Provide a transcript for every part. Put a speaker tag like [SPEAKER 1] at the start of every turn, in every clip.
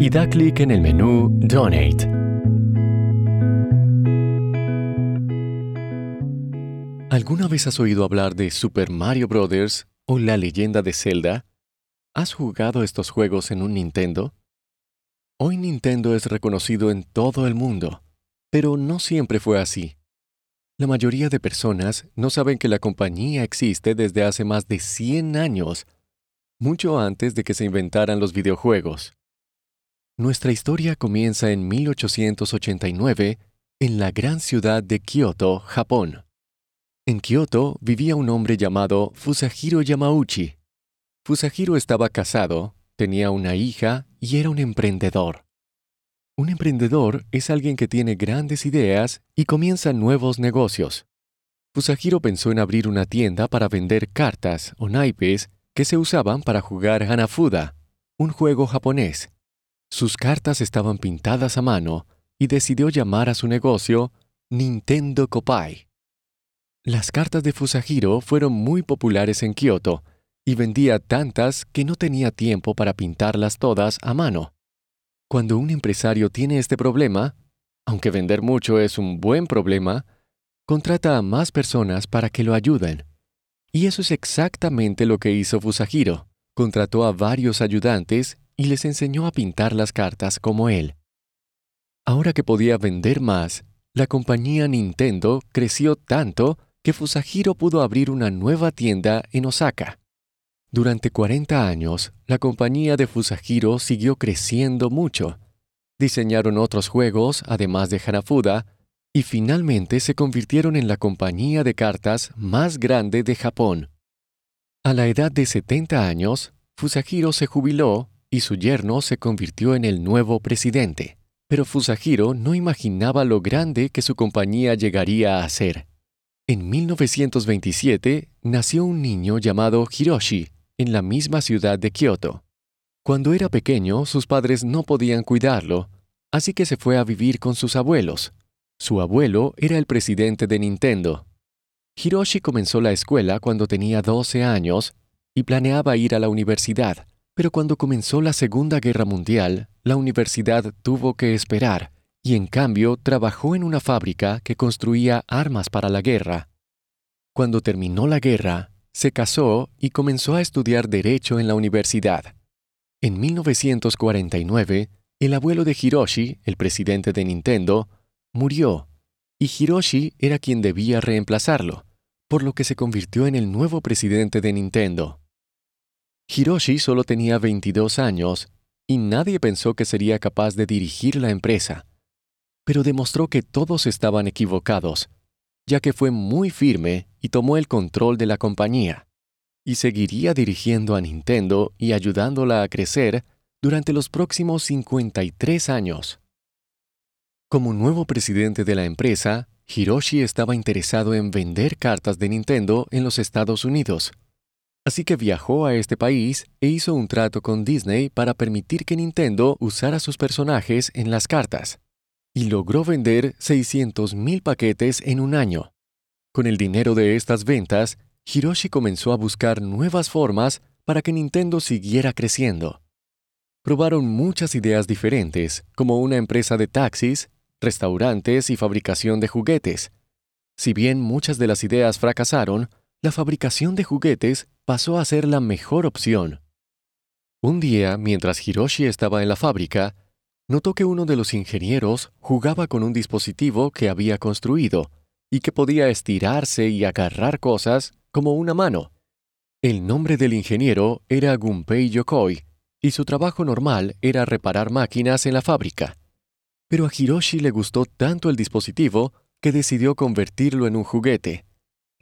[SPEAKER 1] y da clic en el menú Donate. ¿Alguna vez has oído hablar de Super Mario Bros. o La leyenda de Zelda? ¿Has jugado estos juegos en un Nintendo? Hoy Nintendo es reconocido en todo el mundo, pero no siempre fue así. La mayoría de personas no saben que la compañía existe desde hace más de 100 años, mucho antes de que se inventaran los videojuegos. Nuestra historia comienza en 1889 en la gran ciudad de Kioto, Japón. En Kioto vivía un hombre llamado Fusahiro Yamauchi. Fusahiro estaba casado, tenía una hija y era un emprendedor. Un emprendedor es alguien que tiene grandes ideas y comienza nuevos negocios. Fusahiro pensó en abrir una tienda para vender cartas o naipes que se usaban para jugar Hanafuda, un juego japonés. Sus cartas estaban pintadas a mano y decidió llamar a su negocio Nintendo Kopai. Las cartas de Fusahiro fueron muy populares en Kioto y vendía tantas que no tenía tiempo para pintarlas todas a mano. Cuando un empresario tiene este problema, aunque vender mucho es un buen problema, contrata a más personas para que lo ayuden. Y eso es exactamente lo que hizo Fusahiro. Contrató a varios ayudantes y les enseñó a pintar las cartas como él. Ahora que podía vender más, la compañía Nintendo creció tanto que Fusahiro pudo abrir una nueva tienda en Osaka. Durante 40 años, la compañía de Fusahiro siguió creciendo mucho. Diseñaron otros juegos, además de Hanafuda, y finalmente se convirtieron en la compañía de cartas más grande de Japón. A la edad de 70 años, Fusahiro se jubiló y su yerno se convirtió en el nuevo presidente. Pero Fusahiro no imaginaba lo grande que su compañía llegaría a ser. En 1927 nació un niño llamado Hiroshi en la misma ciudad de Kioto. Cuando era pequeño, sus padres no podían cuidarlo, así que se fue a vivir con sus abuelos. Su abuelo era el presidente de Nintendo. Hiroshi comenzó la escuela cuando tenía 12 años y planeaba ir a la universidad, pero cuando comenzó la Segunda Guerra Mundial, la universidad tuvo que esperar, y en cambio trabajó en una fábrica que construía armas para la guerra. Cuando terminó la guerra, se casó y comenzó a estudiar Derecho en la universidad. En 1949, el abuelo de Hiroshi, el presidente de Nintendo, murió, y Hiroshi era quien debía reemplazarlo, por lo que se convirtió en el nuevo presidente de Nintendo. Hiroshi solo tenía 22 años y nadie pensó que sería capaz de dirigir la empresa. Pero demostró que todos estaban equivocados, ya que fue muy firme y tomó el control de la compañía, y seguiría dirigiendo a Nintendo y ayudándola a crecer durante los próximos 53 años. Como nuevo presidente de la empresa, Hiroshi estaba interesado en vender cartas de Nintendo en los Estados Unidos, Así que viajó a este país e hizo un trato con Disney para permitir que Nintendo usara sus personajes en las cartas. Y logró vender 600.000 paquetes en un año. Con el dinero de estas ventas, Hiroshi comenzó a buscar nuevas formas para que Nintendo siguiera creciendo. Probaron muchas ideas diferentes, como una empresa de taxis, restaurantes y fabricación de juguetes. Si bien muchas de las ideas fracasaron, la fabricación de juguetes pasó a ser la mejor opción. Un día, mientras Hiroshi estaba en la fábrica, notó que uno de los ingenieros jugaba con un dispositivo que había construido y que podía estirarse y agarrar cosas como una mano. El nombre del ingeniero era Gunpei Yokoi y su trabajo normal era reparar máquinas en la fábrica. Pero a Hiroshi le gustó tanto el dispositivo que decidió convertirlo en un juguete.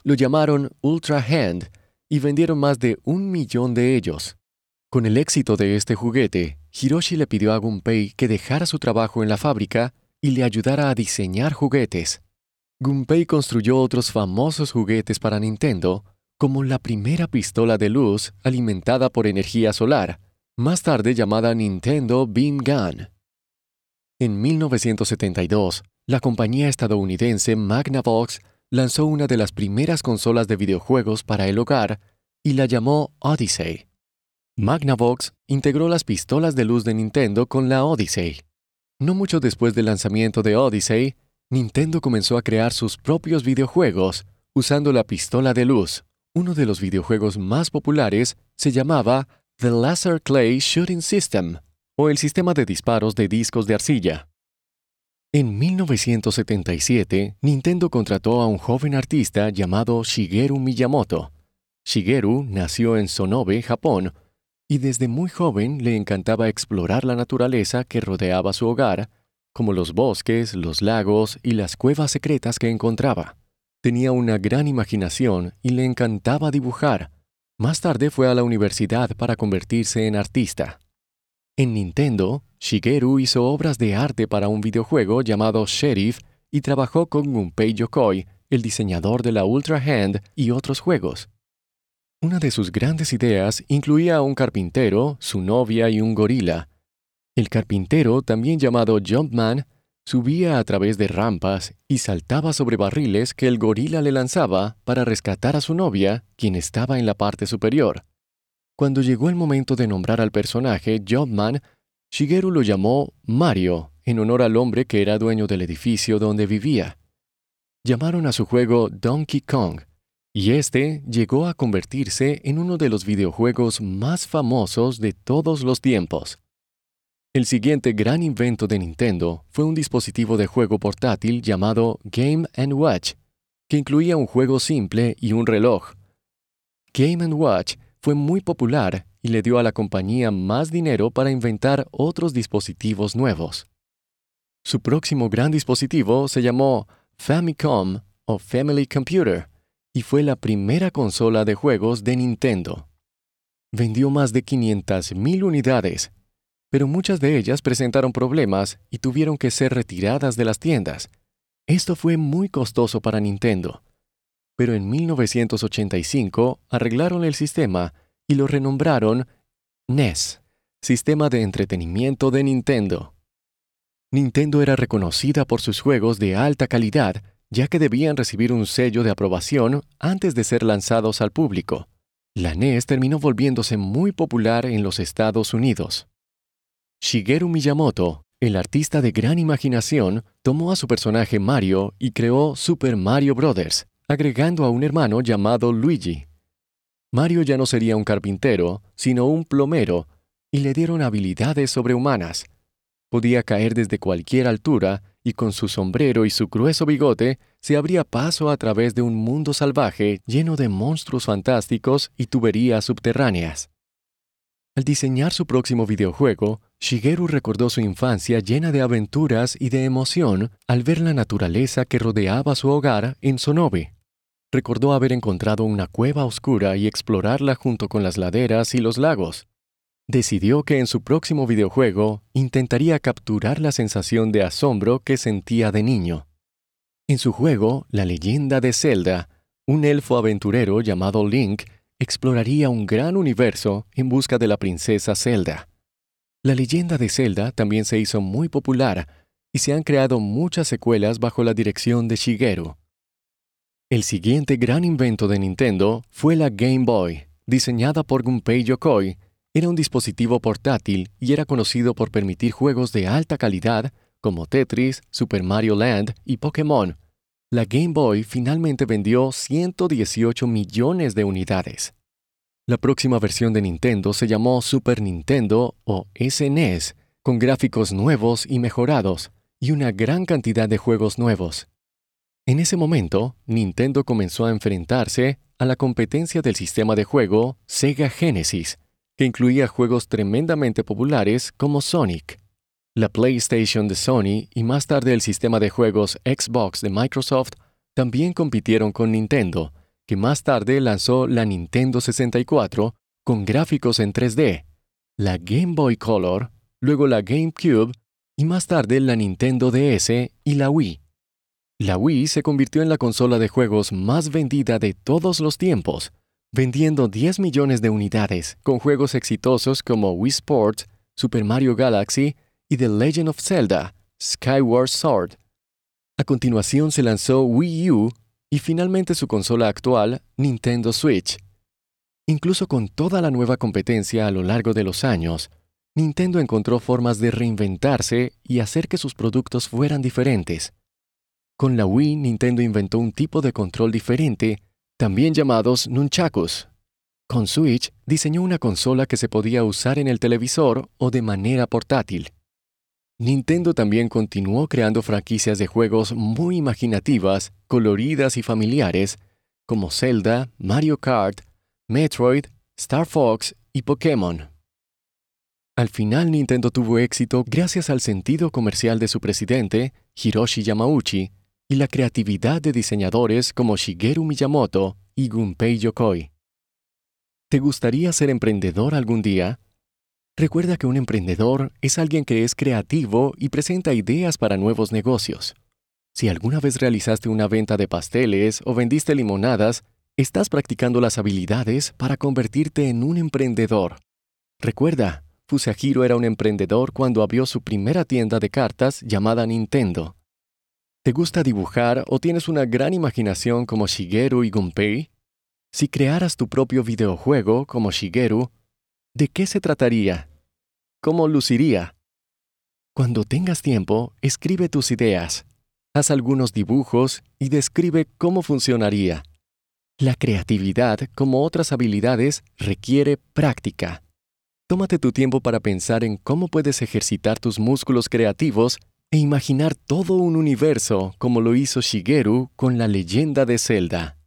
[SPEAKER 1] Lo llamaron Ultra Hand y vendieron más de un millón de ellos. Con el éxito de este juguete, Hiroshi le pidió a Gunpei que dejara su trabajo en la fábrica y le ayudara a diseñar juguetes. Gunpei construyó otros famosos juguetes para Nintendo, como la primera pistola de luz alimentada por energía solar, más tarde llamada Nintendo Beam Gun. En 1972, la compañía estadounidense Magnavox lanzó una de las primeras consolas de videojuegos para el hogar y la llamó Odyssey. Magnavox integró las pistolas de luz de Nintendo con la Odyssey. No mucho después del lanzamiento de Odyssey, Nintendo comenzó a crear sus propios videojuegos usando la pistola de luz. Uno de los videojuegos más populares se llamaba The Laser Clay Shooting System, o el sistema de disparos de discos de arcilla. En 1977, Nintendo contrató a un joven artista llamado Shigeru Miyamoto. Shigeru nació en Sonobe, Japón, y desde muy joven le encantaba explorar la naturaleza que rodeaba su hogar, como los bosques, los lagos y las cuevas secretas que encontraba. Tenía una gran imaginación y le encantaba dibujar. Más tarde fue a la universidad para convertirse en artista. En Nintendo, Shigeru hizo obras de arte para un videojuego llamado Sheriff y trabajó con Gunpei Yokoi, el diseñador de la Ultra Hand y otros juegos. Una de sus grandes ideas incluía a un carpintero, su novia y un gorila. El carpintero, también llamado Jumpman, subía a través de rampas y saltaba sobre barriles que el gorila le lanzaba para rescatar a su novia, quien estaba en la parte superior. Cuando llegó el momento de nombrar al personaje Jumpman, Shigeru lo llamó Mario, en honor al hombre que era dueño del edificio donde vivía. Llamaron a su juego Donkey Kong, y este llegó a convertirse en uno de los videojuegos más famosos de todos los tiempos. El siguiente gran invento de Nintendo fue un dispositivo de juego portátil llamado Game ⁇ Watch, que incluía un juego simple y un reloj. Game ⁇ Watch fue muy popular y le dio a la compañía más dinero para inventar otros dispositivos nuevos. Su próximo gran dispositivo se llamó Famicom o Family Computer y fue la primera consola de juegos de Nintendo. Vendió más de 500.000 unidades, pero muchas de ellas presentaron problemas y tuvieron que ser retiradas de las tiendas. Esto fue muy costoso para Nintendo. Pero en 1985 arreglaron el sistema y lo renombraron NES, Sistema de Entretenimiento de Nintendo. Nintendo era reconocida por sus juegos de alta calidad, ya que debían recibir un sello de aprobación antes de ser lanzados al público. La NES terminó volviéndose muy popular en los Estados Unidos. Shigeru Miyamoto, el artista de gran imaginación, tomó a su personaje Mario y creó Super Mario Bros., agregando a un hermano llamado Luigi. Mario ya no sería un carpintero, sino un plomero, y le dieron habilidades sobrehumanas. Podía caer desde cualquier altura y con su sombrero y su grueso bigote se abría paso a través de un mundo salvaje lleno de monstruos fantásticos y tuberías subterráneas. Al diseñar su próximo videojuego, Shigeru recordó su infancia llena de aventuras y de emoción al ver la naturaleza que rodeaba su hogar en Sonobe recordó haber encontrado una cueva oscura y explorarla junto con las laderas y los lagos. Decidió que en su próximo videojuego intentaría capturar la sensación de asombro que sentía de niño. En su juego, La leyenda de Zelda, un elfo aventurero llamado Link exploraría un gran universo en busca de la princesa Zelda. La leyenda de Zelda también se hizo muy popular y se han creado muchas secuelas bajo la dirección de Shigeru. El siguiente gran invento de Nintendo fue la Game Boy, diseñada por Gunpei Yokoi. Era un dispositivo portátil y era conocido por permitir juegos de alta calidad como Tetris, Super Mario Land y Pokémon. La Game Boy finalmente vendió 118 millones de unidades. La próxima versión de Nintendo se llamó Super Nintendo o SNES, e con gráficos nuevos y mejorados, y una gran cantidad de juegos nuevos. En ese momento, Nintendo comenzó a enfrentarse a la competencia del sistema de juego Sega Genesis, que incluía juegos tremendamente populares como Sonic. La PlayStation de Sony y más tarde el sistema de juegos Xbox de Microsoft también compitieron con Nintendo, que más tarde lanzó la Nintendo 64 con gráficos en 3D, la Game Boy Color, luego la GameCube y más tarde la Nintendo DS y la Wii. La Wii se convirtió en la consola de juegos más vendida de todos los tiempos, vendiendo 10 millones de unidades con juegos exitosos como Wii Sports, Super Mario Galaxy y The Legend of Zelda, Skyward Sword. A continuación se lanzó Wii U y finalmente su consola actual, Nintendo Switch. Incluso con toda la nueva competencia a lo largo de los años, Nintendo encontró formas de reinventarse y hacer que sus productos fueran diferentes. Con la Wii, Nintendo inventó un tipo de control diferente, también llamados nunchakus. Con Switch, diseñó una consola que se podía usar en el televisor o de manera portátil. Nintendo también continuó creando franquicias de juegos muy imaginativas, coloridas y familiares, como Zelda, Mario Kart, Metroid, Star Fox y Pokémon. Al final Nintendo tuvo éxito gracias al sentido comercial de su presidente, Hiroshi Yamauchi, y la creatividad de diseñadores como Shigeru Miyamoto y Gunpei Yokoi. ¿Te gustaría ser emprendedor algún día? Recuerda que un emprendedor es alguien que es creativo y presenta ideas para nuevos negocios. Si alguna vez realizaste una venta de pasteles o vendiste limonadas, estás practicando las habilidades para convertirte en un emprendedor. Recuerda, Fusahiro era un emprendedor cuando abrió su primera tienda de cartas llamada Nintendo. ¿Te gusta dibujar o tienes una gran imaginación como Shigeru y Gunpei? Si crearas tu propio videojuego como Shigeru, ¿De qué se trataría? ¿Cómo luciría? Cuando tengas tiempo, escribe tus ideas, haz algunos dibujos y describe cómo funcionaría. La creatividad, como otras habilidades, requiere práctica. Tómate tu tiempo para pensar en cómo puedes ejercitar tus músculos creativos e imaginar todo un universo como lo hizo Shigeru con la leyenda de Zelda.